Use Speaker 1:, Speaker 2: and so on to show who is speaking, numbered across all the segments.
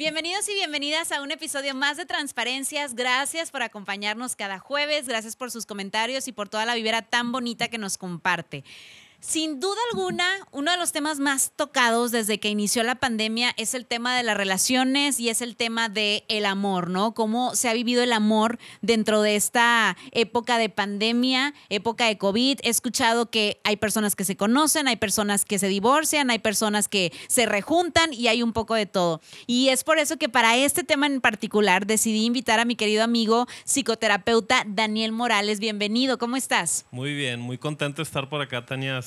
Speaker 1: Bienvenidos y bienvenidas a un episodio más de Transparencias. Gracias por acompañarnos cada jueves, gracias por sus comentarios y por toda la vibra tan bonita que nos comparte. Sin duda alguna, uno de los temas más tocados desde que inició la pandemia es el tema de las relaciones y es el tema del el amor, ¿no? Cómo se ha vivido el amor dentro de esta época de pandemia, época de COVID. He escuchado que hay personas que se conocen, hay personas que se divorcian, hay personas que se rejuntan y hay un poco de todo. Y es por eso que para este tema en particular decidí invitar a mi querido amigo psicoterapeuta Daniel Morales. Bienvenido, ¿cómo estás?
Speaker 2: Muy bien, muy contento de estar por acá, Tania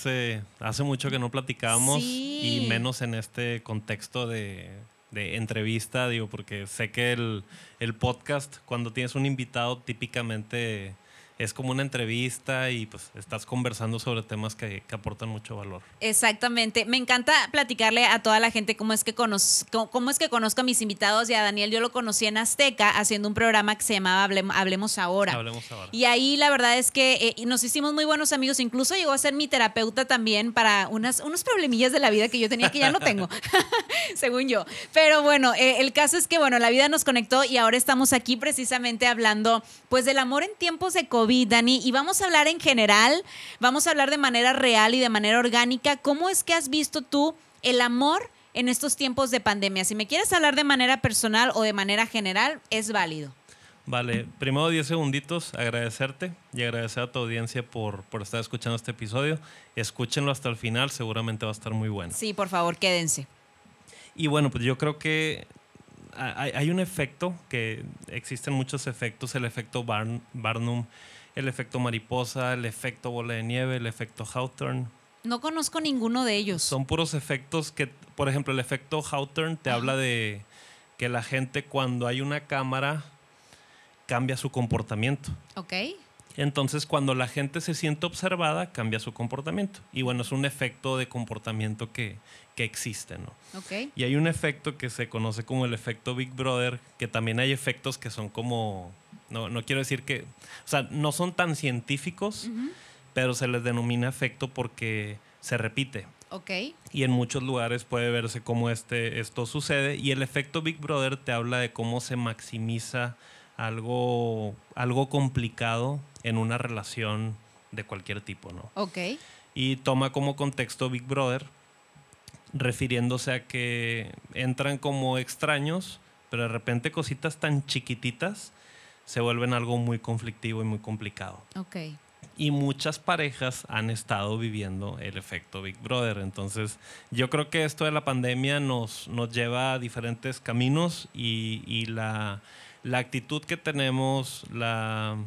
Speaker 2: hace, mucho que no platicábamos y menos en este contexto de, entrevista, digo, porque sé que el, el podcast, cuando tienes un invitado, típicamente es como una entrevista y pues estás conversando sobre temas que, aportan mucho valor.
Speaker 1: Exactamente. Me encanta platicarle a toda la gente cómo es que conozco, cómo es que conozco a mis invitados y a Daniel yo lo conocí en Azteca haciendo un programa que se llamaba Hablemos, Ahora.
Speaker 2: Hablemos Ahora.
Speaker 1: Y ahí la verdad es que eh, nos hicimos muy buenos amigos, incluso llegó a ser mi terapeuta también para unas, unos problemillas de la vida que yo tenía que ya no tengo, según yo. Pero bueno, eh, el caso es que bueno, la vida nos conectó y ahora estamos aquí precisamente hablando pues del amor en tiempos de COVID Dani, y vamos a hablar en general, vamos a hablar de manera real y de manera orgánica. ¿Cómo es que has visto tú el amor en estos tiempos de pandemia? Si me quieres hablar de manera personal o de manera general, es válido.
Speaker 2: Vale, primero 10 segunditos, agradecerte y agradecer a tu audiencia por, por estar escuchando este episodio. Escúchenlo hasta el final, seguramente va a estar muy bueno.
Speaker 1: Sí, por favor, quédense.
Speaker 2: Y bueno, pues yo creo que hay, un efecto, que existen muchos efectos, el efecto Barnum el efecto mariposa, el efecto bola de nieve, el efecto Hawthorne.
Speaker 1: No conozco ninguno de ellos.
Speaker 2: Son puros efectos que, por ejemplo, el efecto Hawthorne te habla de que la gente cuando hay una cámara cambia su comportamiento.
Speaker 1: Ok.
Speaker 2: Entonces, cuando la gente se siente observada, cambia su comportamiento. Y bueno, es un efecto de comportamiento que, que existe, ¿no?
Speaker 1: Ok.
Speaker 2: Y hay un efecto que se conoce como el efecto Big Brother, que también hay efectos que son como no, no quiero decir que, o sea, no son tan científicos, pero se les denomina efecto porque se repite.
Speaker 1: Ok.
Speaker 2: Y en muchos lugares puede verse cómo este, esto sucede. Y el efecto Big Brother te habla de cómo se maximiza algo, algo complicado en una relación de cualquier tipo, ¿no?
Speaker 1: Ok.
Speaker 2: Y toma como contexto Big Brother, refiriéndose a que entran como extraños, pero de repente cositas tan chiquititas se vuelven algo muy conflictivo y muy complicado.
Speaker 1: Ok.
Speaker 2: Y muchas parejas han estado viviendo el efecto Big Brother. Entonces, yo creo que esto de la pandemia nos, nos lleva a diferentes caminos y, la, actitud que tenemos, la,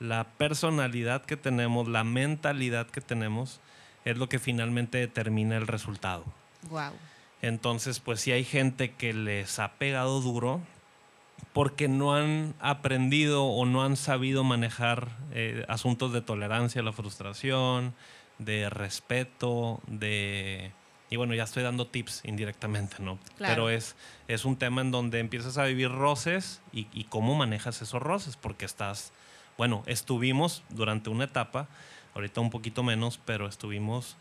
Speaker 2: la personalidad que tenemos, la mentalidad que tenemos, es lo que finalmente determina el resultado.
Speaker 1: Wow.
Speaker 2: Entonces, pues si hay gente que les ha pegado duro, porque no han aprendido o no han sabido manejar eh, asuntos de tolerancia la frustración, de respeto, de... Y bueno, ya estoy dando tips indirectamente, ¿no? Pero es, es un tema en donde empiezas a vivir roces y, cómo manejas esos roces, porque estás, bueno, estuvimos durante una etapa, ahorita un poquito menos, pero estuvimos,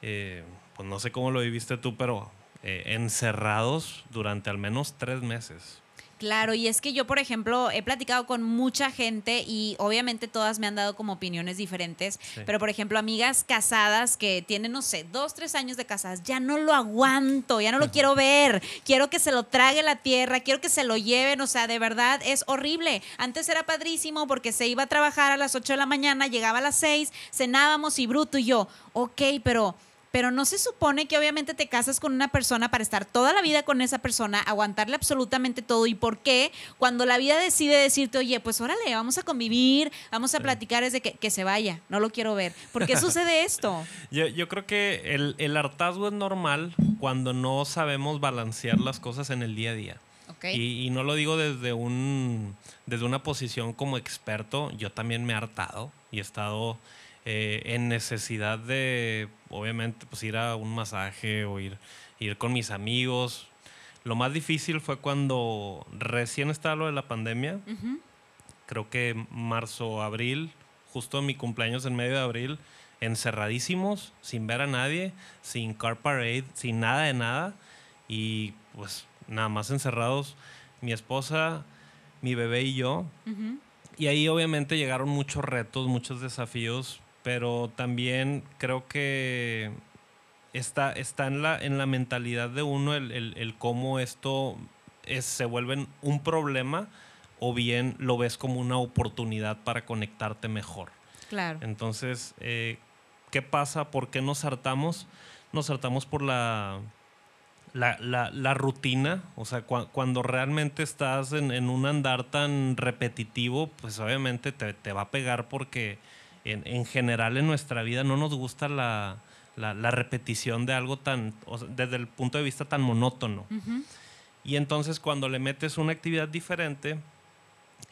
Speaker 2: eh, pues no sé cómo lo viviste tú, pero eh, encerrados durante al menos tres meses.
Speaker 1: Claro, y es que yo, por ejemplo, he platicado con mucha gente y obviamente todas me han dado como opiniones diferentes, pero por ejemplo, amigas casadas que tienen, no sé, dos, tres años de casadas, ya no lo aguanto, ya no lo quiero ver, quiero que se lo trague la tierra, quiero que se lo lleven, o sea, de verdad es horrible. Antes era padrísimo porque se iba a trabajar a las 8 de la mañana, llegaba a las 6, cenábamos y bruto y yo, ok, pero pero no se supone que obviamente te casas con una persona para estar toda la vida con esa persona, aguantarle absolutamente todo. ¿Y por qué? Cuando la vida decide decirte, oye, pues órale, vamos a convivir, vamos a platicar, es de que, se vaya, no lo quiero ver. ¿Por qué sucede esto?
Speaker 2: Yo, creo que el, hartazgo es normal cuando no sabemos balancear las cosas en el día a día. Y, y, no lo digo desde, un, desde una posición como experto, yo también me he hartado y he estado eh, en necesidad de, obviamente, pues ir a un masaje o ir, ir con mis amigos. Lo más difícil fue cuando recién estaba lo de la pandemia. Creo que marzo, abril, justo mi cumpleaños en medio de abril, encerradísimos, sin ver a nadie, sin car parade, sin nada de nada. Y pues nada más encerrados, mi esposa, mi bebé y yo. Y ahí obviamente llegaron muchos retos, muchos desafíos, pero también creo que está, está en, la, en la mentalidad de uno el, cómo esto es, se vuelve un problema o bien lo ves como una oportunidad para conectarte mejor.
Speaker 1: Claro.
Speaker 2: Entonces, eh, ¿qué pasa? ¿Por qué nos hartamos? Nos hartamos por la, la, rutina, o sea, cuando realmente estás en, un andar tan repetitivo, pues obviamente te, va a pegar porque en, general en nuestra vida no nos gusta la, repetición de algo tan, desde el punto de vista tan monótono. Y entonces cuando le metes una actividad diferente,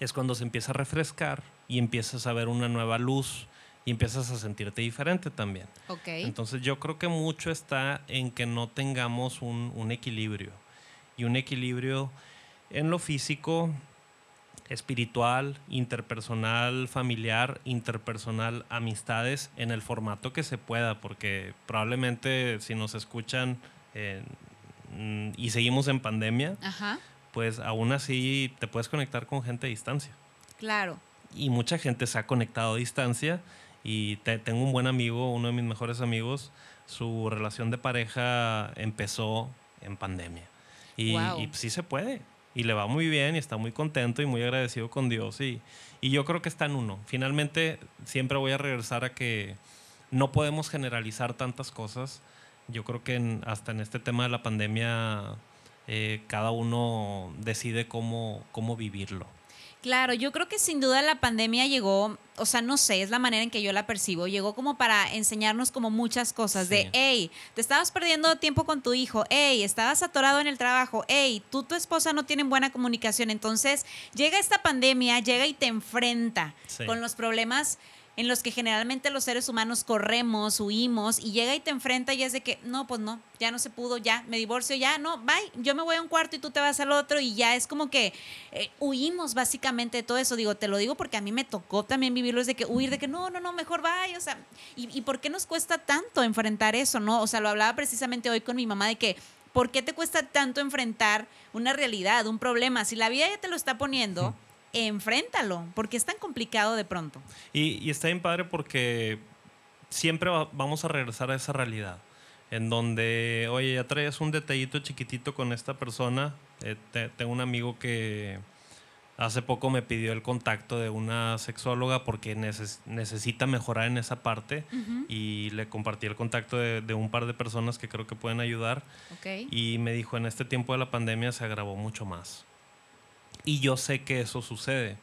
Speaker 2: es cuando se empieza a refrescar y empiezas a ver una nueva luz y empiezas a sentirte diferente también. Entonces yo creo que mucho está en que no tengamos un, equilibrio y un equilibrio en lo físico, espiritual, interpersonal, familiar, interpersonal, amistades, en el formato que se pueda, porque probablemente si nos escuchan y seguimos en pandemia, pues aún así te puedes conectar con gente a distancia.
Speaker 1: Claro.
Speaker 2: Y mucha gente se ha conectado a distancia y tengo un buen amigo, uno de mis mejores amigos, su relación de pareja empezó en pandemia. Y, sí se puede. Y le va muy bien y está muy contento y muy agradecido con Dios. Y, y yo creo que está en uno. Finalmente, siempre voy a regresar a que no podemos generalizar tantas cosas. Yo creo que hasta en este tema de la pandemia, eh, cada uno decide cómo, cómo vivirlo.
Speaker 1: Claro, yo creo que sin duda la pandemia llegó, o sea, no sé, es la manera en que yo la percibo, llegó como para enseñarnos como muchas cosas de, hey, te estabas perdiendo tiempo con tu hijo, hey, estabas atorado en el trabajo, hey, tú, tu esposa no tienen buena comunicación, entonces llega esta pandemia, llega y te enfrenta con los problemas en los que generalmente los seres humanos corremos, huimos y llega y te enfrenta y es de que, no, pues no, ya no se pudo, ya, me divorcio, ya, no, bye, yo me voy a un cuarto y tú te vas al otro y ya es como que eh, huimos básicamente de todo eso. Digo, te lo digo porque a mí me tocó también vivirlo, es de que huir, de que no, no, no, mejor bye, o sea, ¿y, ¿y por qué nos cuesta tanto enfrentar eso, no? O sea, lo hablaba precisamente hoy con mi mamá de que ¿por qué te cuesta tanto enfrentar una realidad, un problema? Si la vida ya te lo está poniendo, enfréntalo, porque es tan complicado de pronto.
Speaker 2: Y, está bien padre porque siempre vamos a regresar a esa realidad, en donde, oye, ya traes un detallito chiquitito con esta persona. Eh, tengo un amigo que hace poco me pidió el contacto de una sexóloga porque necesita mejorar en esa parte y le compartí el contacto de, un par de personas que creo que pueden ayudar. Y me dijo, en este tiempo de la pandemia se agravó mucho más. Y yo sé que eso sucede,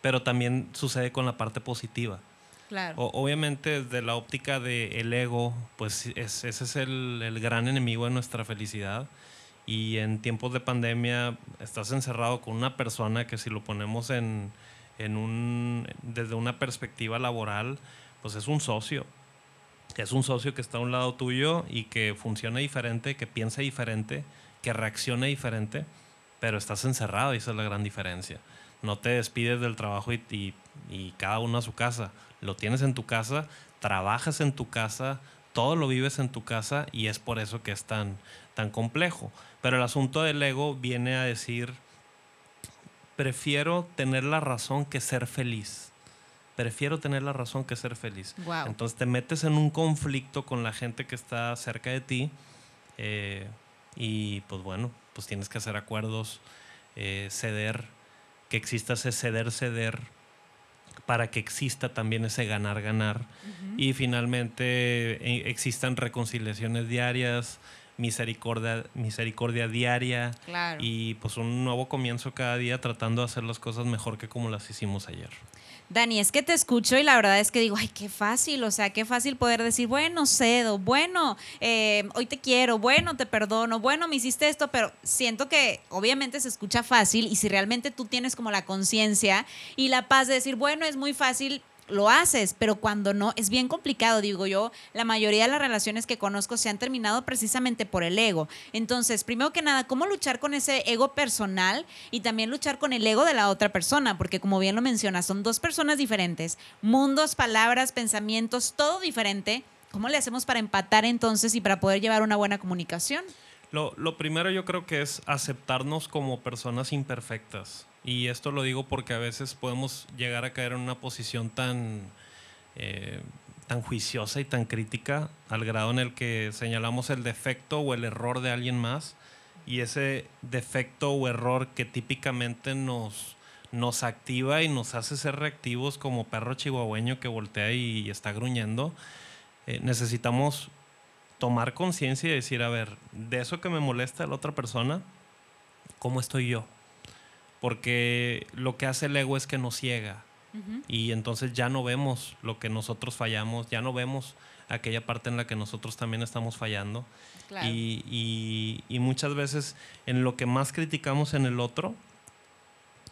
Speaker 2: pero también sucede con la parte positiva.
Speaker 1: Claro.
Speaker 2: obviamente, desde la óptica del ego, pues ese es el, el, gran enemigo de nuestra felicidad. Y en tiempos de pandemia estás encerrado con una persona que si lo ponemos en, en un, desde una perspectiva laboral, pues es un socio. Es un socio que está a un lado tuyo y que funciona diferente, que piensa diferente, que reacciona diferente pero estás encerrado y esa es la gran diferencia. No te despides del trabajo y, y, cada uno a su casa. Lo tienes en tu casa, trabajas en tu casa, todo lo vives en tu casa y es por eso que es tan, tan complejo. Pero el asunto del ego viene a decir, prefiero tener la razón que ser feliz. Prefiero tener la razón que ser feliz. Entonces te metes en un conflicto con la gente que está cerca de ti eh, y pues bueno, pues tienes que hacer acuerdos, eh, ceder, que exista ese ceder, ceder, para que exista también ese ganar, ganar. Y finalmente eh, existan reconciliaciones diarias, misericordia, misericordia diaria y pues un nuevo comienzo cada día tratando de hacer las cosas mejor que como las hicimos ayer.
Speaker 1: Dani, es que te escucho y la verdad es que digo, ay, qué fácil, o sea, qué fácil poder decir, bueno, cedo, bueno, eh, hoy te quiero, bueno, te perdono, bueno, me hiciste esto, pero siento que obviamente se escucha fácil y si realmente tú tienes como la conciencia y la paz de decir, bueno, es muy fácil, lo haces, pero cuando no, es bien complicado, digo yo, la mayoría de las relaciones que conozco se han terminado precisamente por el ego. Entonces, primero que nada, ¿cómo luchar con ese ego personal y también luchar con el ego de la otra persona? Porque como bien lo mencionas, son dos personas diferentes, mundos, palabras, pensamientos, todo diferente. ¿Cómo le hacemos para empatar entonces y para poder llevar una buena comunicación?
Speaker 2: Lo, lo primero yo creo que es aceptarnos como personas imperfectas. Y esto lo digo porque a veces podemos llegar a caer en una posición tan, eh, tan juiciosa y tan crítica al grado en el que señalamos el defecto o el error de alguien más y ese defecto o error que típicamente nos, nos activa y nos hace ser reactivos como perro chihuahueño que voltea y está gruñendo, eh, necesitamos tomar conciencia y decir, a ver, de eso que me molesta a la otra persona, ¿cómo estoy yo? Porque lo que hace el ego es que nos ciega. Y entonces ya no vemos lo que nosotros fallamos, ya no vemos aquella parte en la que nosotros también estamos fallando. Y, muchas veces en lo que más criticamos en el otro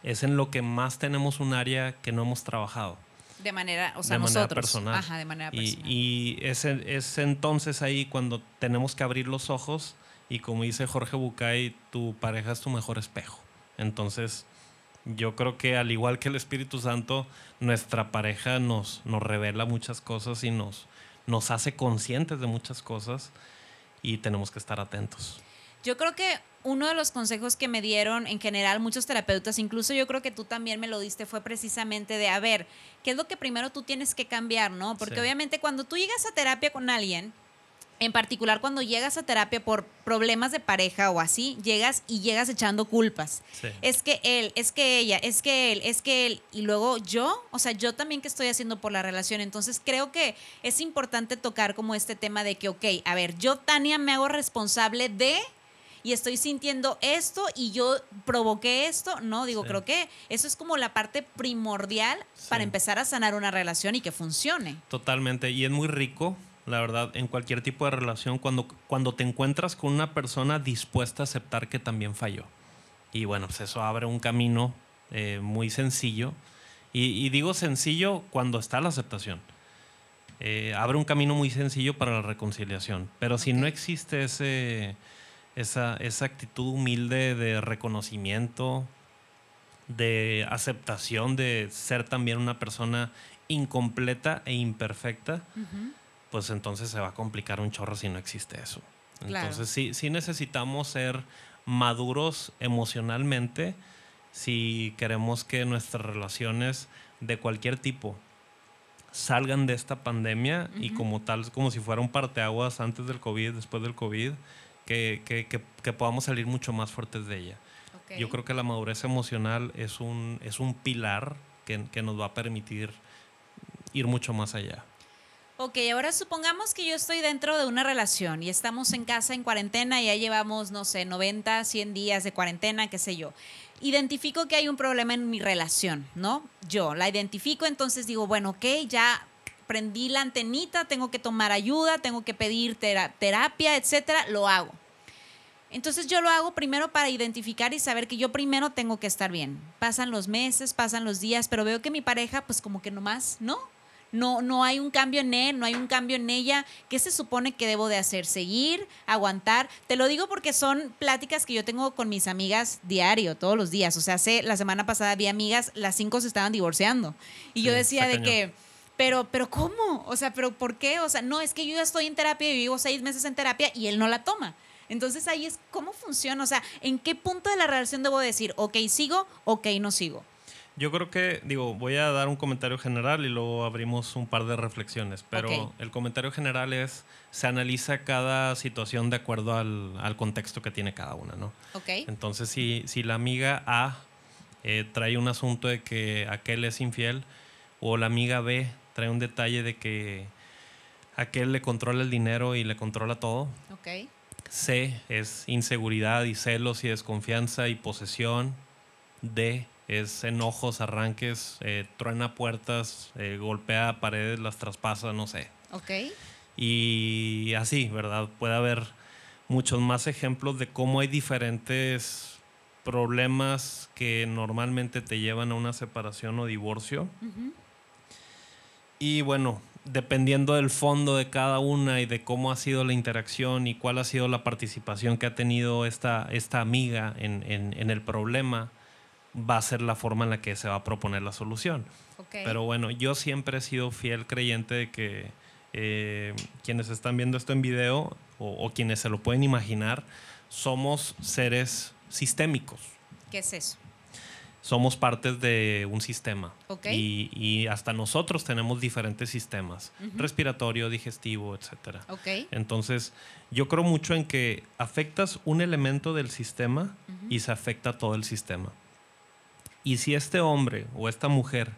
Speaker 2: es en lo que más tenemos un área que no hemos trabajado.
Speaker 1: De manera, o sea, nosotros. personal. Ajá, de manera
Speaker 2: personal. Y, es, es, entonces ahí cuando tenemos que abrir los ojos y como dice Jorge Bucay, tu pareja es tu mejor espejo. Entonces, yo creo que al igual que el Espíritu Santo, nuestra pareja nos, nos revela muchas cosas y nos, nos hace conscientes de muchas cosas y tenemos que estar atentos.
Speaker 1: Yo creo que uno de los consejos que me dieron en general muchos terapeutas, incluso yo creo que tú también me lo diste, fue precisamente de, a ver, ¿qué es lo que primero tú tienes que cambiar, no? Porque obviamente cuando tú llegas a terapia con alguien, en particular cuando llegas a terapia por problemas de pareja o así, llegas y llegas echando culpas. Es que él, es que ella, es que él, es que él. Y luego yo, o sea, yo también que estoy haciendo por la relación. Entonces creo que es importante tocar como este tema de que, ok, a ver, yo Tania me hago responsable de y estoy sintiendo esto y yo provoqué esto, no, digo, creo que eso es como la parte primordial para empezar a sanar una relación y que funcione.
Speaker 2: Totalmente, y es muy rico la verdad, en cualquier tipo de relación, cuando, cuando te encuentras con una persona dispuesta a aceptar que también falló. Y bueno, pues eso abre un camino eh, muy sencillo. Y, digo sencillo cuando está la aceptación. Eh, abre un camino muy sencillo para la reconciliación. Pero si no existe ese, esa, esa actitud humilde de reconocimiento, de aceptación de ser también una persona incompleta e imperfecta, pues entonces se va a complicar un chorro si no existe eso. Entonces sí, sí necesitamos ser maduros emocionalmente si queremos que nuestras relaciones de cualquier tipo salgan de esta pandemia y como tal, como si fuera un parteaguas antes del COVID, después del COVID, que, que, que, podamos salir mucho más fuertes de ella. Yo creo que la madurez emocional es un, es un pilar que, que nos va a permitir ir mucho más allá.
Speaker 1: Ok, ahora supongamos que yo estoy dentro de una relación y estamos en casa en cuarentena y ya llevamos, no sé, 90, 100 días de cuarentena, qué sé yo. Identifico que hay un problema en mi relación, ¿no? Yo la identifico, entonces digo, bueno, ok, ya prendí la antenita, tengo que tomar ayuda, tengo que pedir terapia, etcétera, lo hago. Entonces yo lo hago primero para identificar y saber que yo primero tengo que estar bien. Pasan los meses, pasan los días, pero veo que mi pareja, pues como que nomás, ¿no? No, no hay un cambio en él, no hay un cambio en ella. ¿Qué se supone que debo de hacer? ¿Seguir? ¿Aguantar? Te lo digo porque son pláticas que yo tengo con mis amigas diario, todos los días. O sea, hace, la semana pasada vi amigas, las cinco se estaban divorciando. Y yo decía de que, pero, pero ¿cómo? O sea, pero ¿por qué? O sea, no, es que yo ya estoy en terapia y vivo seis meses en terapia y él no la toma. Entonces ahí es cómo funciona, o sea, ¿en qué punto de la relación debo decir, ok, sigo, ok, no sigo?
Speaker 2: Yo creo que, digo, voy a dar un comentario general y luego abrimos un par de reflexiones, pero el comentario general es, se analiza cada situación de acuerdo al, contexto que tiene cada una, ¿no?
Speaker 1: Okay.
Speaker 2: Entonces, si, si la amiga A eh, trae un asunto de que aquel es infiel, o la amiga B trae un detalle de que aquel le controla el dinero y le controla todo.
Speaker 1: Okay.
Speaker 2: C es inseguridad y celos y desconfianza y posesión. D es enojos, arranques, eh, truena puertas, eh, golpea paredes, las traspasa, no sé.
Speaker 1: Ok.
Speaker 2: Y así, ¿verdad? Puede haber muchos más ejemplos de cómo hay diferentes problemas que normalmente te llevan a una separación o divorcio. Y bueno, dependiendo del fondo de cada una y de cómo ha sido la interacción y cuál ha sido la participación que ha tenido esta, esta amiga en, en, el problema, va a ser la forma en la que se va a proponer la solución. Pero bueno, yo siempre he sido fiel creyente de que eh, quienes están viendo esto en video o, o quienes se lo pueden imaginar, somos seres sistémicos.
Speaker 1: ¿Qué es eso?
Speaker 2: somos partes de un sistema. Y, hasta nosotros tenemos diferentes sistemas, respiratorio, digestivo, etc. Entonces, yo creo mucho en que afectas un elemento del sistema y se afecta todo el sistema. Y si este hombre o esta mujer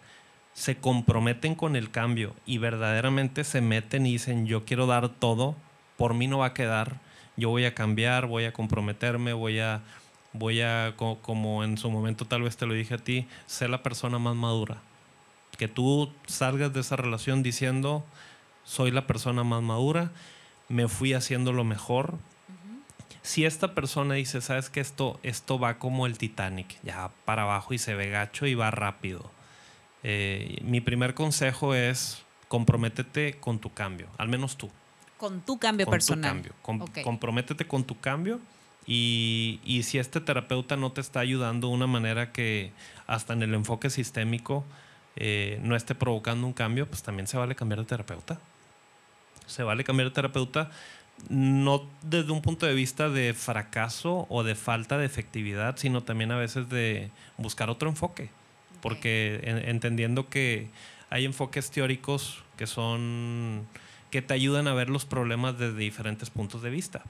Speaker 2: se comprometen con el cambio y verdaderamente se meten y dicen, yo quiero dar todo, por mí no va a quedar, yo voy a cambiar, voy a comprometerme, voy a voy a, como en su momento tal vez te lo dije a ti, ser la persona más madura. Que tú salgas de esa relación diciendo, soy la persona más madura, me fui haciendo lo mejor. Si esta persona dice, sabes que esto, esto va como el Titanic, ya para abajo y se ve gacho y va rápido. Eh, mi primer consejo es comprométete con tu cambio, al menos tú.
Speaker 1: Con tu cambio personal.
Speaker 2: Comprométete con tu cambio y, y, si este terapeuta no te está ayudando de una manera que hasta en el enfoque sistémico eh, no esté provocando un cambio, pues también se vale cambiar de terapeuta. Se vale cambiar de terapeuta no desde un punto de vista de fracaso o de falta de efectividad, sino también a veces de buscar otro enfoque. Porque entendiendo que hay enfoques teóricos que son que te ayudan a ver los problemas desde diferentes puntos de vista.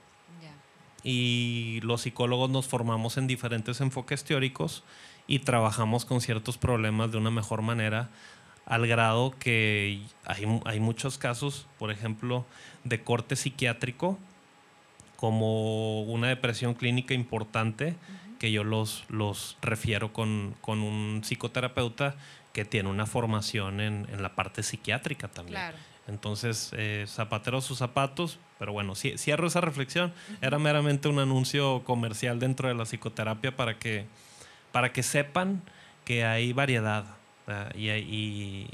Speaker 2: Y los psicólogos nos formamos en diferentes enfoques teóricos y trabajamos con ciertos problemas de una mejor manera al grado que hay, hay muchos casos, por ejemplo, de corte psiquiátrico, como una depresión clínica importante, que yo los, los refiero con, con, un psicoterapeuta que tiene una formación en, en la parte psiquiátrica también. Claro. Entonces, eh, zapatero sus zapatos, pero bueno, cierro esa reflexión. Era meramente un anuncio comercial dentro de la psicoterapia para que, para que sepan que hay variedad. Y, y,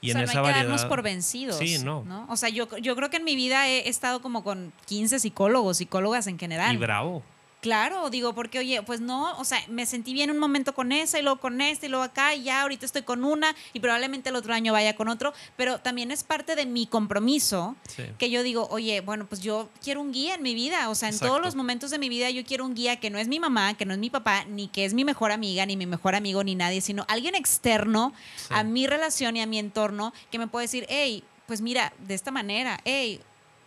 Speaker 1: y en esa no hay que darnos por vencidos. Sí, no. O sea, yo, yo creo que en mi vida he estado como con 15 psicólogos, psicólogas en general.
Speaker 2: Y bravo.
Speaker 1: Claro, digo, porque oye, pues no, o sea, me sentí bien un momento con esa y luego con esta y luego acá y ya ahorita estoy con una y probablemente el otro año vaya con otro, pero también es parte de mi compromiso que yo digo, oye, bueno, pues yo quiero un guía en mi vida, o sea, en todos los momentos de mi vida yo quiero un guía que no es mi mamá, que no es mi papá, ni que es mi mejor amiga, ni mi mejor amigo, ni nadie, sino alguien externo a mi relación y a mi entorno que me puede decir, hey, pues mira, de esta manera, hey,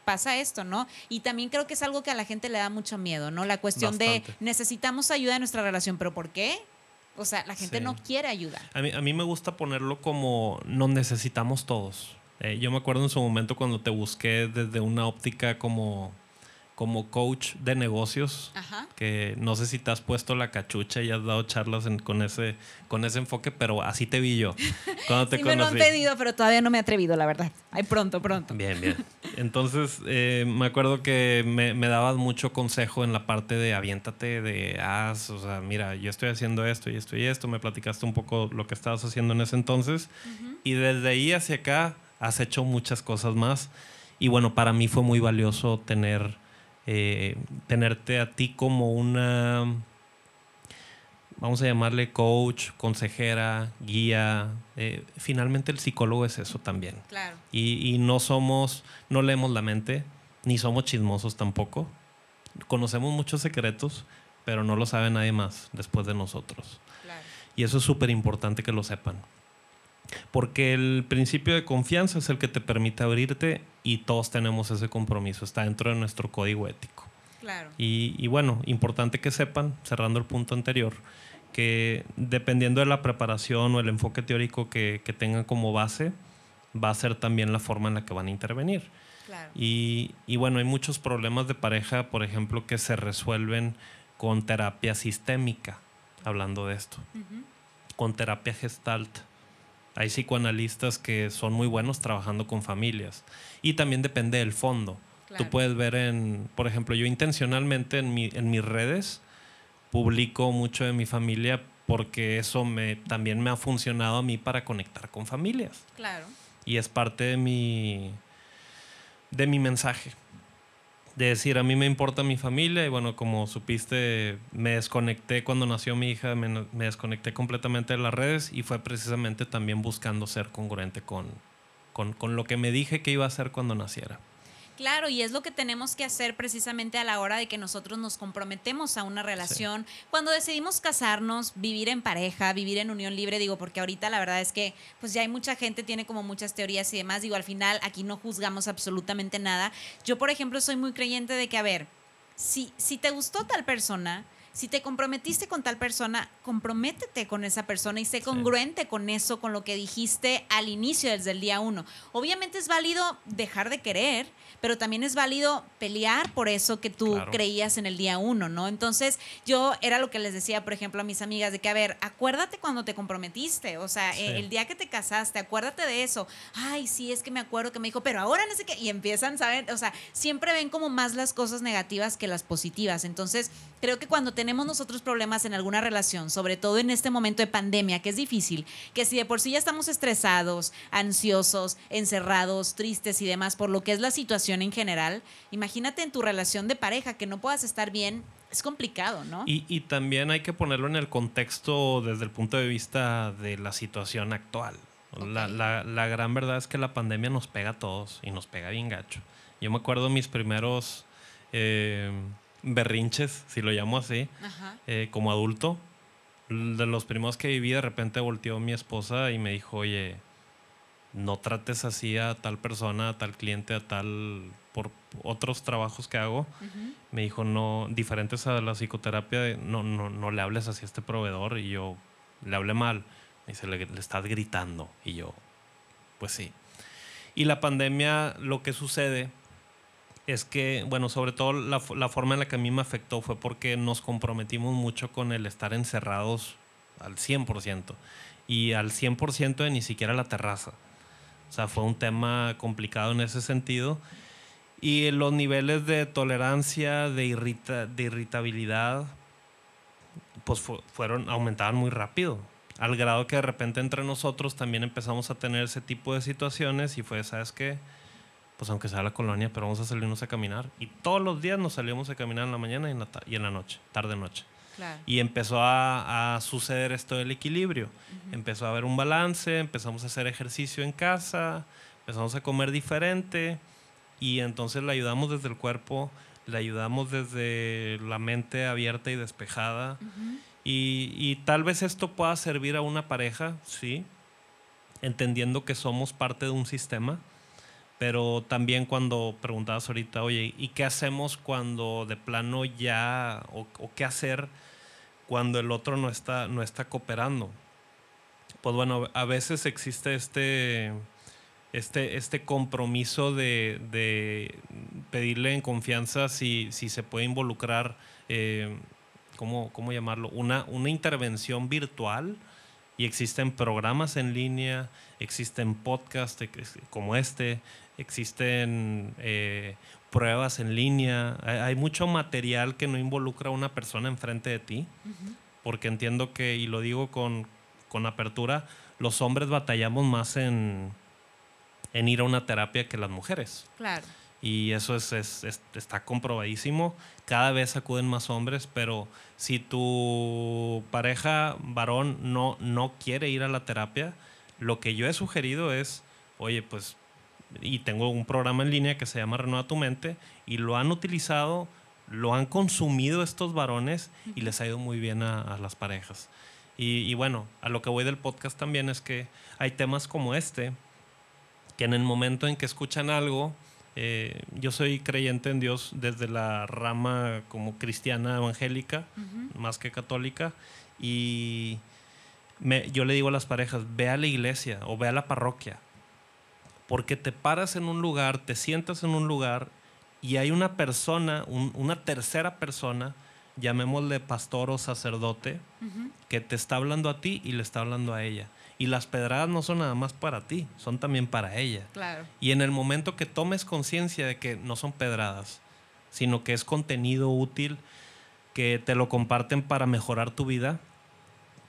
Speaker 1: pasa esto, ¿no? Y también creo que es algo que a la gente le da mucho miedo, ¿no? La cuestión de necesitamos ayuda en nuestra relación, pero ¿por qué? O sea, la gente no quiere ayuda.
Speaker 2: A mí, a mí me gusta ponerlo como nos necesitamos todos. Eh, yo me acuerdo en su momento cuando te busqué desde una óptica como como coach de negocios, que no sé si te has puesto la cachucha y has dado charlas con, ese, con ese enfoque, pero así te vi yo
Speaker 1: cuando te sí me lo han pedido, pero todavía no me he atrevido, la verdad. Ay, pronto, pronto.
Speaker 2: Bien, bien. Entonces, eh, me acuerdo que me, me, dabas mucho consejo en la parte de aviéntate, de haz, o sea, mira, yo estoy haciendo esto y esto y esto, me platicaste un poco lo que estabas haciendo en ese entonces, y desde ahí hacia acá has hecho muchas cosas más. Y bueno, para mí fue muy valioso tener eh, tenerte a ti como una, vamos a llamarle coach, consejera, guía. Eh, finalmente el psicólogo es eso también.
Speaker 1: Claro.
Speaker 2: Y, no somos, no leemos la mente, ni somos chismosos tampoco. Conocemos muchos secretos, pero no lo sabe nadie más después de nosotros. Y eso es súper importante que lo sepan. Porque el principio de confianza es el que te permite abrirte y todos tenemos ese compromiso, está dentro de nuestro código ético.
Speaker 1: Claro.
Speaker 2: Y, bueno, importante que sepan, cerrando el punto anterior, que dependiendo de la preparación o el enfoque teórico que, tengan como base, va a ser también la forma en la que van a intervenir.
Speaker 1: Claro.
Speaker 2: Y, bueno, hay muchos problemas de pareja, por ejemplo, que se resuelven con terapia sistémica, hablando de esto, con terapia gestalt hay psicoanalistas que son muy buenos trabajando con familias. Y también depende del fondo. Tú puedes ver en, por ejemplo, yo intencionalmente en, mi, en mis redes publico mucho de mi familia porque eso me, también me ha funcionado a mí para conectar con familias.
Speaker 1: Claro.
Speaker 2: y es parte de mi, de mi mensaje. De decir, a mí me importa mi familia y bueno, como supiste, me desconecté cuando nació mi hija, me, desconecté completamente de las redes y fue precisamente también buscando ser congruente con, con, con lo que me dije que iba a hacer cuando naciera.
Speaker 1: Claro, y es lo que tenemos que hacer precisamente a la hora de que nosotros nos comprometemos a una relación. Cuando decidimos casarnos, vivir en pareja, vivir en unión libre, digo, porque ahorita la verdad es que pues ya hay mucha gente, tiene como muchas teorías y demás, digo, al final aquí no juzgamos absolutamente nada. Yo, por ejemplo, soy muy creyente de que, a ver, si, si te gustó tal persona, si te comprometiste con tal persona, comprométete con esa persona y sé congruente con eso, con lo que dijiste al inicio desde el día uno. Obviamente es válido dejar de querer, pero también es válido pelear por eso que tú creías en el día uno, ¿no? Entonces, yo era lo que les decía, por ejemplo, a mis amigas, de que, a ver, acuérdate cuando te comprometiste, o sea, el día que te casaste, acuérdate de eso. Ay, sí, es que me acuerdo que me dijo, pero ahora no sé qué, y empiezan, ¿saben? O sea, siempre ven como más las cosas negativas que las positivas. Entonces, creo que cuando tenemos nosotros problemas en alguna relación, sobre todo en este momento de pandemia, que es difícil, que si de por sí ya estamos estresados, ansiosos, encerrados, tristes y demás por lo que es la situación, en general, imagínate en tu relación de pareja que no puedas estar bien, es complicado, ¿no?
Speaker 2: Y, también hay que ponerlo en el contexto desde el punto de vista de la situación actual. La, gran verdad es que la pandemia nos pega a todos y nos pega bien gacho. Yo me acuerdo mis primeros eh, berrinches, si lo llamo así, eh, como adulto. De los primeros que viví, de repente volteó mi esposa y me dijo, oye, no trates así a tal persona, a tal cliente, a tal por otros trabajos que hago. Me dijo, no, diferentes a la psicoterapia, no, no, no le hables así a este proveedor. Y yo le hablé mal. Me dice, le, estás gritando. Y yo, pues sí. Y la pandemia, lo que sucede es que, bueno, sobre todo la, forma en la que a mí me afectó fue porque nos comprometimos mucho con el estar encerrados al 100%. Y al 100% de ni siquiera la terraza. O sea, fue un tema complicado en ese sentido. Y los niveles de tolerancia, de, irrita, de irritabilidad, pues fueron, aumentaban muy rápido. Al grado que de repente entre nosotros también empezamos a tener ese tipo de situaciones y fue, ¿sabes qué? Pues aunque sea la colonia, pero vamos a salirnos a caminar. Y todos los días nos salíamos a caminar en la mañana y en la, y en la noche, tarde-noche. Y empezó a, suceder esto del equilibrio. Empezó a haber un balance, empezamos a hacer ejercicio en casa, empezamos a comer diferente y entonces le ayudamos desde el cuerpo, le ayudamos desde la mente abierta y despejada. y, y, tal vez esto pueda servir a una pareja, sí, entendiendo que somos parte de un sistema. Pero también cuando preguntabas ahorita, oye, ¿y qué hacemos cuando de plano ya, o, qué hacer cuando el otro no está, no está cooperando. Pues bueno, a veces existe este, este, este compromiso de, pedirle en confianza si, si se puede involucrar, eh, ¿cómo, llamarlo? Una, una intervención virtual y existen programas en línea, existen podcasts como este, existen eh, pruebas en línea. Hay, mucho material que no involucra a una persona enfrente de ti, porque entiendo que, y lo digo con, con apertura, los hombres batallamos más en, en, ir a una terapia que las mujeres.
Speaker 1: Claro.
Speaker 2: Y eso es, es, está comprobadísimo. Cada vez acuden más hombres, pero si tu pareja varón no, no quiere ir a la terapia, lo que yo he sugerido es, oye, pues y tengo un programa en línea que se llama Renueva tu mente y lo han utilizado, lo han consumido estos varones y les ha ido muy bien a, las parejas. Y, bueno, a lo que voy del podcast también es que hay temas como este, que en el momento en que escuchan algo, eh, yo soy creyente en Dios desde la rama como cristiana evangélica, más que católica, y yo le digo a las parejas, ve a la iglesia o ve a la parroquia, porque te paras en un lugar, te sientas en un lugar y hay una persona, una tercera persona, llamémosle pastor o sacerdote, que te está hablando a ti y le está hablando a ella. Y las pedradas no son nada más para ti, son también para ella.
Speaker 1: Claro.
Speaker 2: Y en el momento que tomes conciencia de que no son pedradas, sino que es contenido útil, que te lo comparten para mejorar tu vida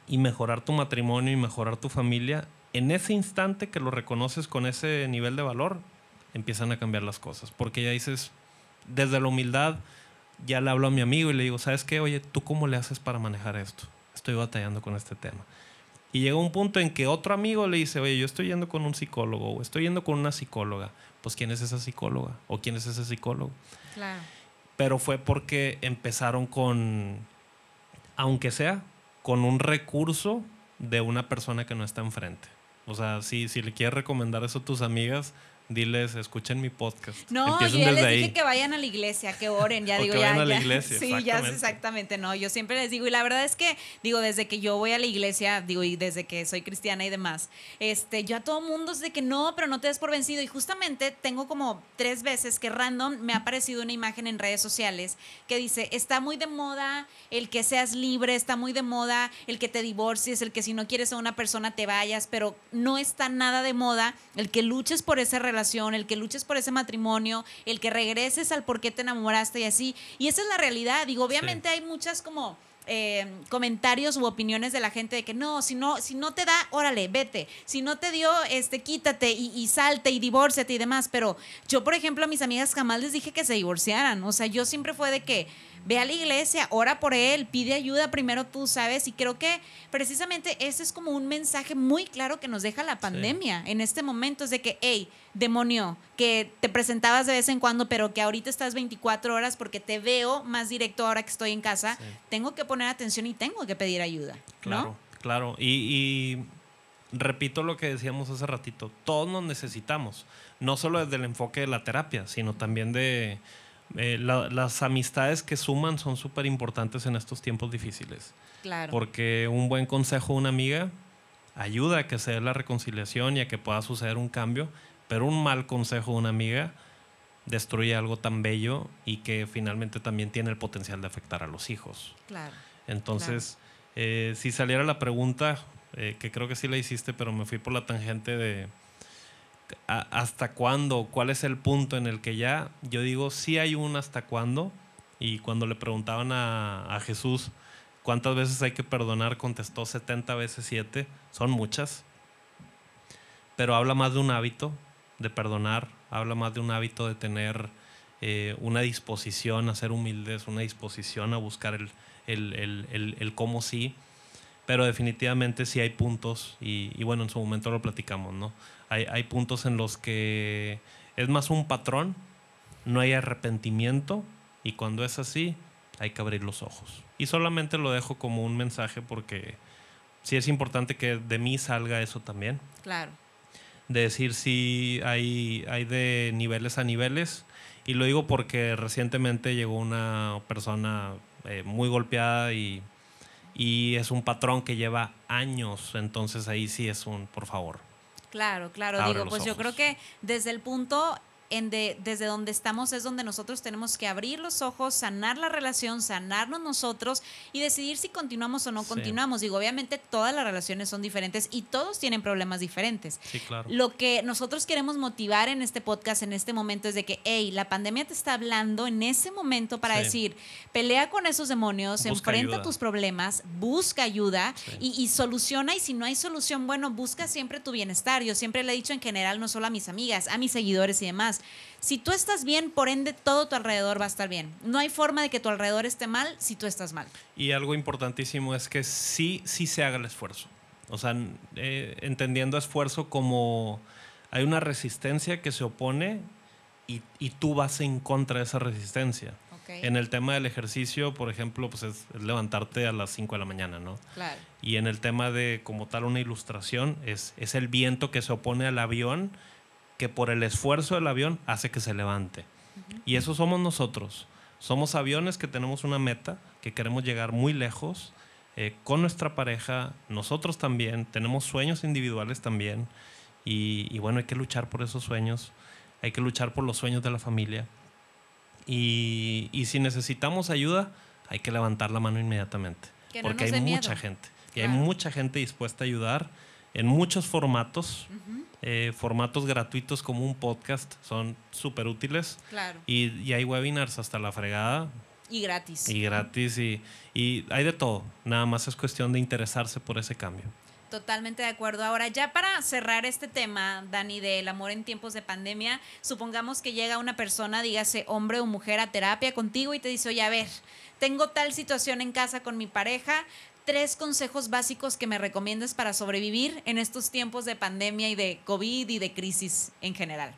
Speaker 2: y mejorar tu matrimonio y mejorar tu familia, en ese instante que lo reconoces con ese nivel de valor, empiezan a cambiar las cosas. Porque ya dices, desde la humildad, ya le hablo a mi amigo y le digo, ¿sabes qué? Oye, ¿tú cómo le haces para manejar esto? Estoy batallando con este tema. Y llega un punto en que otro amigo le dice, oye, yo estoy yendo con un psicólogo o estoy yendo con una psicóloga. Pues ¿quién es esa psicóloga? ¿O quién es ese psicólogo?
Speaker 1: Claro.
Speaker 2: Pero fue porque empezaron con, aunque sea, con un recurso de una persona que no está enfrente. O sea, si, si le quieres recomendar eso a tus amigas, diles, escuchen mi podcast.
Speaker 1: No, yo ya les dije que vayan a la iglesia, que oren, ya digo,
Speaker 2: que
Speaker 1: ya.
Speaker 2: Vayan a la
Speaker 1: ya.
Speaker 2: iglesia,
Speaker 1: sí, ya exactamente, no, yo siempre les digo, y la verdad es que, digo, desde que yo voy a la iglesia, digo, y desde que soy cristiana y demás, este, yo a todo mundo es de que no, pero no te des por vencido, y justamente tengo como tres veces que random me ha aparecido una imagen en redes sociales que dice, está muy de moda el que seas libre, está muy de moda el que te divorcies, el que si no quieres a una persona te vayas, pero no está nada de moda el que luches por esa relación el que luches por ese matrimonio, el que regreses al por qué te enamoraste y así. Y esa es la realidad. Digo, obviamente hay muchas como... Eh, comentarios u opiniones de la gente de que no, si no, si no te da, órale, vete. Si no te dio, este, quítate y, y salte y divórciate y demás. Pero yo, por ejemplo, a mis amigas jamás les dije que se divorciaran. O sea, yo siempre fue de que ve a la iglesia, ora por él, pide ayuda primero tú, ¿sabes? Y creo que precisamente ese es como un mensaje muy claro que nos deja la pandemia en este momento, es de que, hey, demonio, que te presentabas de vez en cuando, pero que ahorita estás 24 horas porque te veo más directo ahora que estoy en casa, tengo que poner atención y tengo que pedir ayuda.
Speaker 2: Claro, claro. Y, y repito lo que decíamos hace ratito, todos nos necesitamos, no solo desde el enfoque de la terapia, sino también de eh, las amistades que suman son súper importantes en estos tiempos difíciles.
Speaker 1: Claro.
Speaker 2: Porque un buen consejo de una amiga ayuda a que se dé la reconciliación y a que pueda suceder un cambio, pero un mal consejo de una amiga destruye algo tan bello y que finalmente también tiene el potencial de afectar a los hijos.
Speaker 1: Claro.
Speaker 2: Entonces, Eh, si saliera la pregunta, eh, que creo que sí la hiciste, pero me fui por la tangente de hasta cuándo, cuál es el punto en el que ya, yo digo, sí hay un hasta cuándo, y cuando le preguntaban a, Jesús cuántas veces hay que perdonar, contestó 70 veces 7, son muchas, pero habla más de un hábito de perdonar, habla más de un hábito de tener eh, una disposición a ser humildes, una disposición a buscar el, el, el, el, cómo sí, pero definitivamente sí hay puntos, y, bueno, en su momento lo platicamos, ¿no? Hay, hay puntos en los que es más un patrón, no hay arrepentimiento, y cuando es así, hay que abrir los ojos. Y solamente lo dejo como un mensaje porque sí es importante que de mí salga eso también.
Speaker 1: Claro.
Speaker 2: De decir si hay, hay de niveles a niveles. Y lo digo porque recientemente llegó una persona eh, muy golpeada y, y es un patrón que lleva años. Entonces ahí sí es un, por favor.
Speaker 1: Claro, claro. Digo, pues ojos. yo creo que desde el punto en de, desde donde estamos es donde nosotros tenemos que abrir los ojos, sanar la relación, sanarnos nosotros y decidir si continuamos o no continuamos. Digo, obviamente todas las relaciones son diferentes y todos tienen problemas diferentes.
Speaker 2: Sí, claro.
Speaker 1: Lo que nosotros queremos motivar en este podcast, en este momento, es de que, hey, la pandemia te está hablando en ese momento para sí. decir, pelea con esos demonios, busca enfrenta ayuda. tus problemas, busca ayuda y soluciona. Y si no hay solución, bueno, busca siempre tu bienestar. Yo siempre le he dicho en general, no solo a mis amigas, a mis seguidores y demás si tú estás bien, por ende todo tu alrededor va a estar bien. No hay forma de que tu alrededor esté mal si tú estás mal.
Speaker 2: Y algo importantísimo es que sí, sí se haga el esfuerzo. O sea, eh, entendiendo esfuerzo como hay una resistencia que se opone y, y, tú vas en contra de esa resistencia.
Speaker 1: Okay.
Speaker 2: En el tema del ejercicio, por ejemplo, pues es, es levantarte a las 5 de la mañana, ¿no?
Speaker 1: Claro.
Speaker 2: Y en el tema de como tal una ilustración, es, es el viento que se opone al avión que por el esfuerzo del avión hace que se levante. Uh -huh. Y eso somos nosotros. Somos aviones que tenemos una meta, que queremos llegar muy lejos eh, con nuestra pareja, nosotros también, tenemos sueños individuales también. Y, y, bueno, hay que luchar por esos sueños, hay que luchar por los sueños de la familia. Y, y si necesitamos ayuda, hay que levantar la mano inmediatamente.
Speaker 1: Que no
Speaker 2: porque hay mucha gente. Y claro. hay mucha gente dispuesta a ayudar en muchos formatos.
Speaker 1: Uh -huh.
Speaker 2: eh, formatos gratuitos como un podcast son súper útiles.
Speaker 1: Claro.
Speaker 2: Y, y, hay webinars hasta la fregada.
Speaker 1: Y gratis.
Speaker 2: Y gratis. Y, y hay de todo. Nada más es cuestión de interesarse por ese cambio.
Speaker 1: Totalmente de acuerdo. Ahora, ya para cerrar este tema, Dani, del amor en tiempos de pandemia, supongamos que llega una persona, dígase hombre o mujer, a terapia contigo y te dice, oye, a ver, tengo tal situación en casa con mi pareja, tres consejos básicos que me recomiendas para sobrevivir en estos tiempos de pandemia y de COVID y de crisis en general.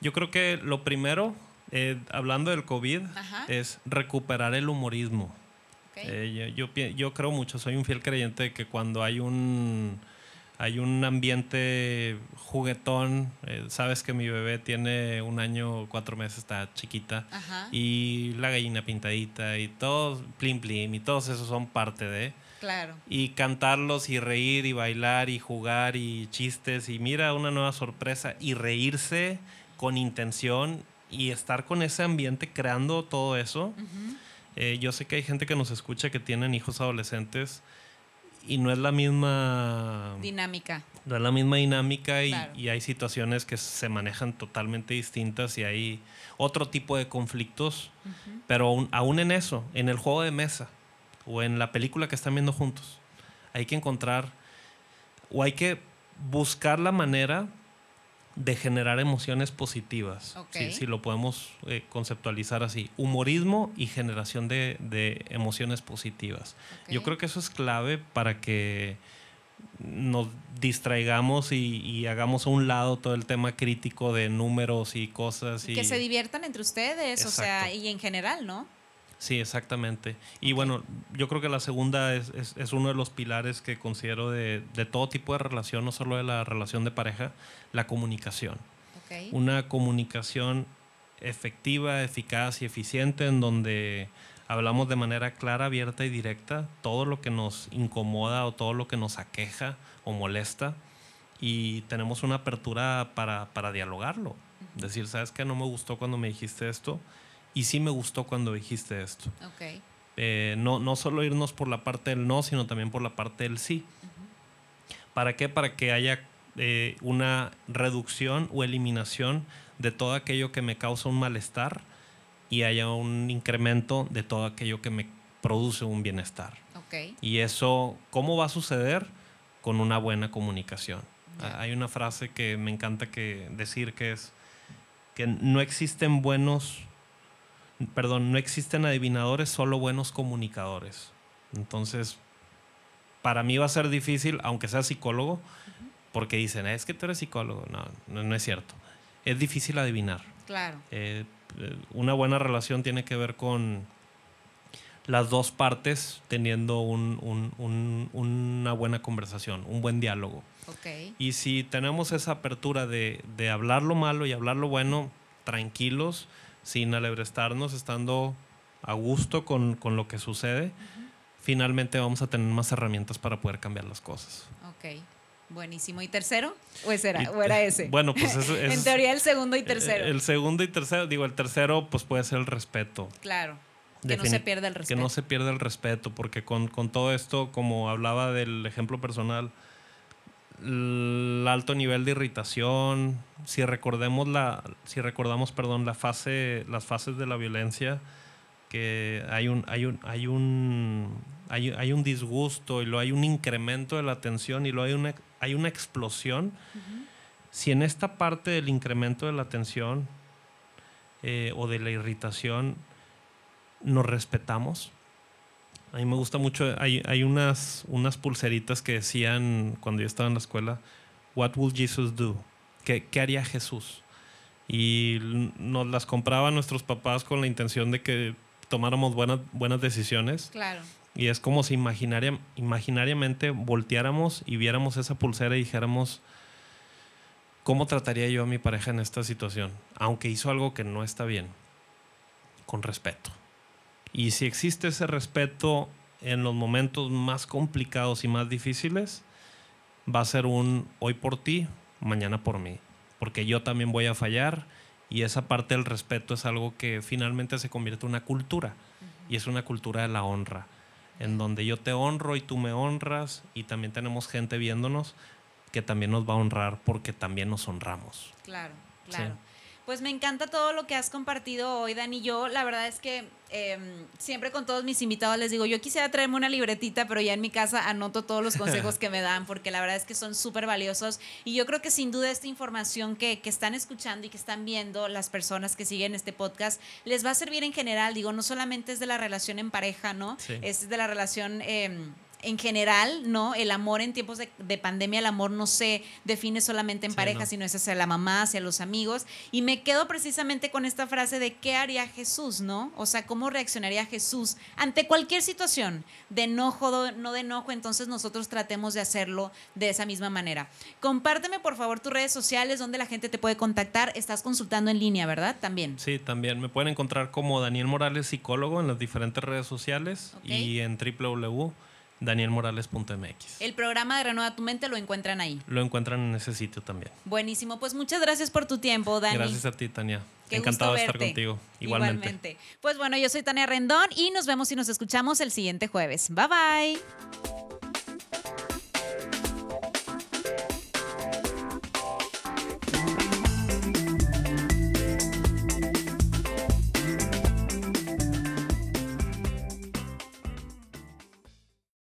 Speaker 2: Yo creo que lo primero, eh, hablando del COVID, es recuperar el humorismo. Eh, yo, yo, creo mucho, soy un fiel creyente de que cuando hay un, hay un ambiente juguetón, eh, sabes que mi bebé tiene un año, cuatro meses, está chiquita, y la gallina pintadita y todo, plim plim, y todos esos son parte de...
Speaker 1: Claro.
Speaker 2: Y cantarlos y reír y bailar y jugar y chistes y mira una nueva sorpresa y reírse con intención y estar con ese ambiente creando todo eso. Eh, yo sé que hay gente que nos escucha que tienen hijos adolescentes y no es la misma
Speaker 1: dinámica.
Speaker 2: No es la misma dinámica y, hay situaciones que se manejan totalmente distintas y hay otro tipo de conflictos, pero aún, en eso, en el juego de mesa o en la película que están viendo juntos, hay que encontrar o hay que buscar la manera de generar emociones positivas, si lo podemos eh, conceptualizar así. Humorismo y generación de, emociones positivas. Yo creo que eso es clave para que nos distraigamos y, hagamos a un lado todo el tema crítico de números y cosas. Y...
Speaker 1: Que se diviertan entre ustedes, o sea, y en general, ¿no?
Speaker 2: Sí, exactamente. Y bueno, yo creo que la segunda es, es, uno de los pilares que considero de, de, todo tipo de relación, no solo de la relación de pareja, la comunicación. Una comunicación efectiva, eficaz y eficiente en donde hablamos de manera clara, abierta y directa todo lo que nos incomoda o todo lo que nos aqueja o molesta y tenemos una apertura para, para dialogarlo. Decir, ¿sabes qué? No me gustó cuando me dijiste esto y sí me gustó cuando dijiste esto. Eh, no, no solo irnos por la parte del no, sino también por la parte del sí. ¿Para qué? Para que haya eh, una reducción o eliminación de todo aquello que me causa un malestar y haya un incremento de todo aquello que me produce un bienestar. Y eso, ¿cómo va a suceder? Con una buena comunicación. Hay una frase que me encanta que decir que es que no existen buenos perdón, no existen adivinadores, solo buenos comunicadores. Entonces, para mí va a ser difícil, aunque sea psicólogo, porque dicen, es que tú eres psicólogo. No, no, es cierto. Es difícil adivinar.
Speaker 1: Claro.
Speaker 2: Eh, eh, una buena relación tiene que ver con las dos partes teniendo una buena conversación, un buen diálogo.
Speaker 1: Okay.
Speaker 2: Y si tenemos esa apertura de, de hablar lo malo y hablar lo bueno, tranquilos, sin alebrestarnos, estando a gusto con, lo que sucede, finalmente vamos a tener más herramientas para poder cambiar las cosas.
Speaker 1: Ok. Buenísimo. ¿Y tercero? ¿O, era, ¿o era ese?
Speaker 2: Bueno, pues es,
Speaker 1: En teoría el segundo y tercero.
Speaker 2: El, segundo y tercero, digo, el tercero pues puede ser el respeto.
Speaker 1: Claro. Que no se pierda el respeto.
Speaker 2: Que no se pierda el respeto, porque con, con todo esto, como hablaba del ejemplo personal, el alto nivel de irritación, si recordemos la, si recordamos, perdón, la fase, las fases de la violencia, que hay un, hay un, hay un, hay, un disgusto y luego hay un incremento de la tensión y luego hay una, hay una explosión. Si en esta parte del incremento de la tensión eh, o de la irritación nos respetamos, a mí me gusta mucho, hay, hay unas, unas pulseritas que decían cuando yo estaba en la escuela, What will Jesus do? ¿Qué, qué haría Jesús? Y nos las compraban nuestros papás con la intención de que tomáramos buenas, buenas decisiones.
Speaker 1: Claro.
Speaker 2: Y es como si imaginaria, imaginariamente volteáramos y viéramos esa pulsera y dijéramos, ¿cómo trataría yo a mi pareja en esta situación? Aunque hizo algo que no está bien, con respeto. Y si existe ese respeto en los momentos más complicados y más difíciles, va a ser un hoy por ti, mañana por mí. Porque yo también voy a fallar y esa parte del respeto es algo que finalmente se convierte en una cultura. Y es una cultura de la honra, en donde yo te honro y tú me honras y también tenemos gente viéndonos que también nos va a honrar porque también nos honramos.
Speaker 1: Claro, claro. Pues me encanta todo lo que has compartido hoy, Dani. Yo, la verdad es que em, siempre con todos mis invitados les digo, yo quisiera traerme una libretita, pero ya en mi casa anoto todos los consejos que me dan, porque la verdad es que son súper valiosos. Y yo creo que sin duda esta información que, que, están escuchando y que están viendo las personas que siguen este podcast, les va a servir en general. Digo, no solamente es de la relación en pareja, ¿no? Es de la relación... Eh, en general, ¿no? El amor en tiempos de, pandemia, el amor no se define solamente en pareja, sino es hacia la mamá, hacia los amigos. Y me quedo precisamente con esta frase de qué haría Jesús, ¿no? O sea, cómo reaccionaría Jesús ante cualquier situación de enojo, no de enojo, entonces nosotros tratemos de hacerlo de esa misma manera. Compárteme, por favor, tus redes sociales donde la gente te puede contactar. Estás consultando en línea, ¿verdad? También.
Speaker 2: Sí, también. Me pueden encontrar como Daniel Morales, psicólogo, en las diferentes redes sociales y en www danielmorales.mx.
Speaker 1: El programa de Renueva tu Mente lo encuentran ahí.
Speaker 2: Lo encuentran en ese sitio también.
Speaker 1: Buenísimo. Pues muchas gracias por tu tiempo, Dani.
Speaker 2: Gracias a ti, Tania. Encantado de estar contigo. Igualmente. Igualmente.
Speaker 1: Pues bueno, yo soy Tania Rendón y nos vemos y nos escuchamos el siguiente jueves. Bye bye.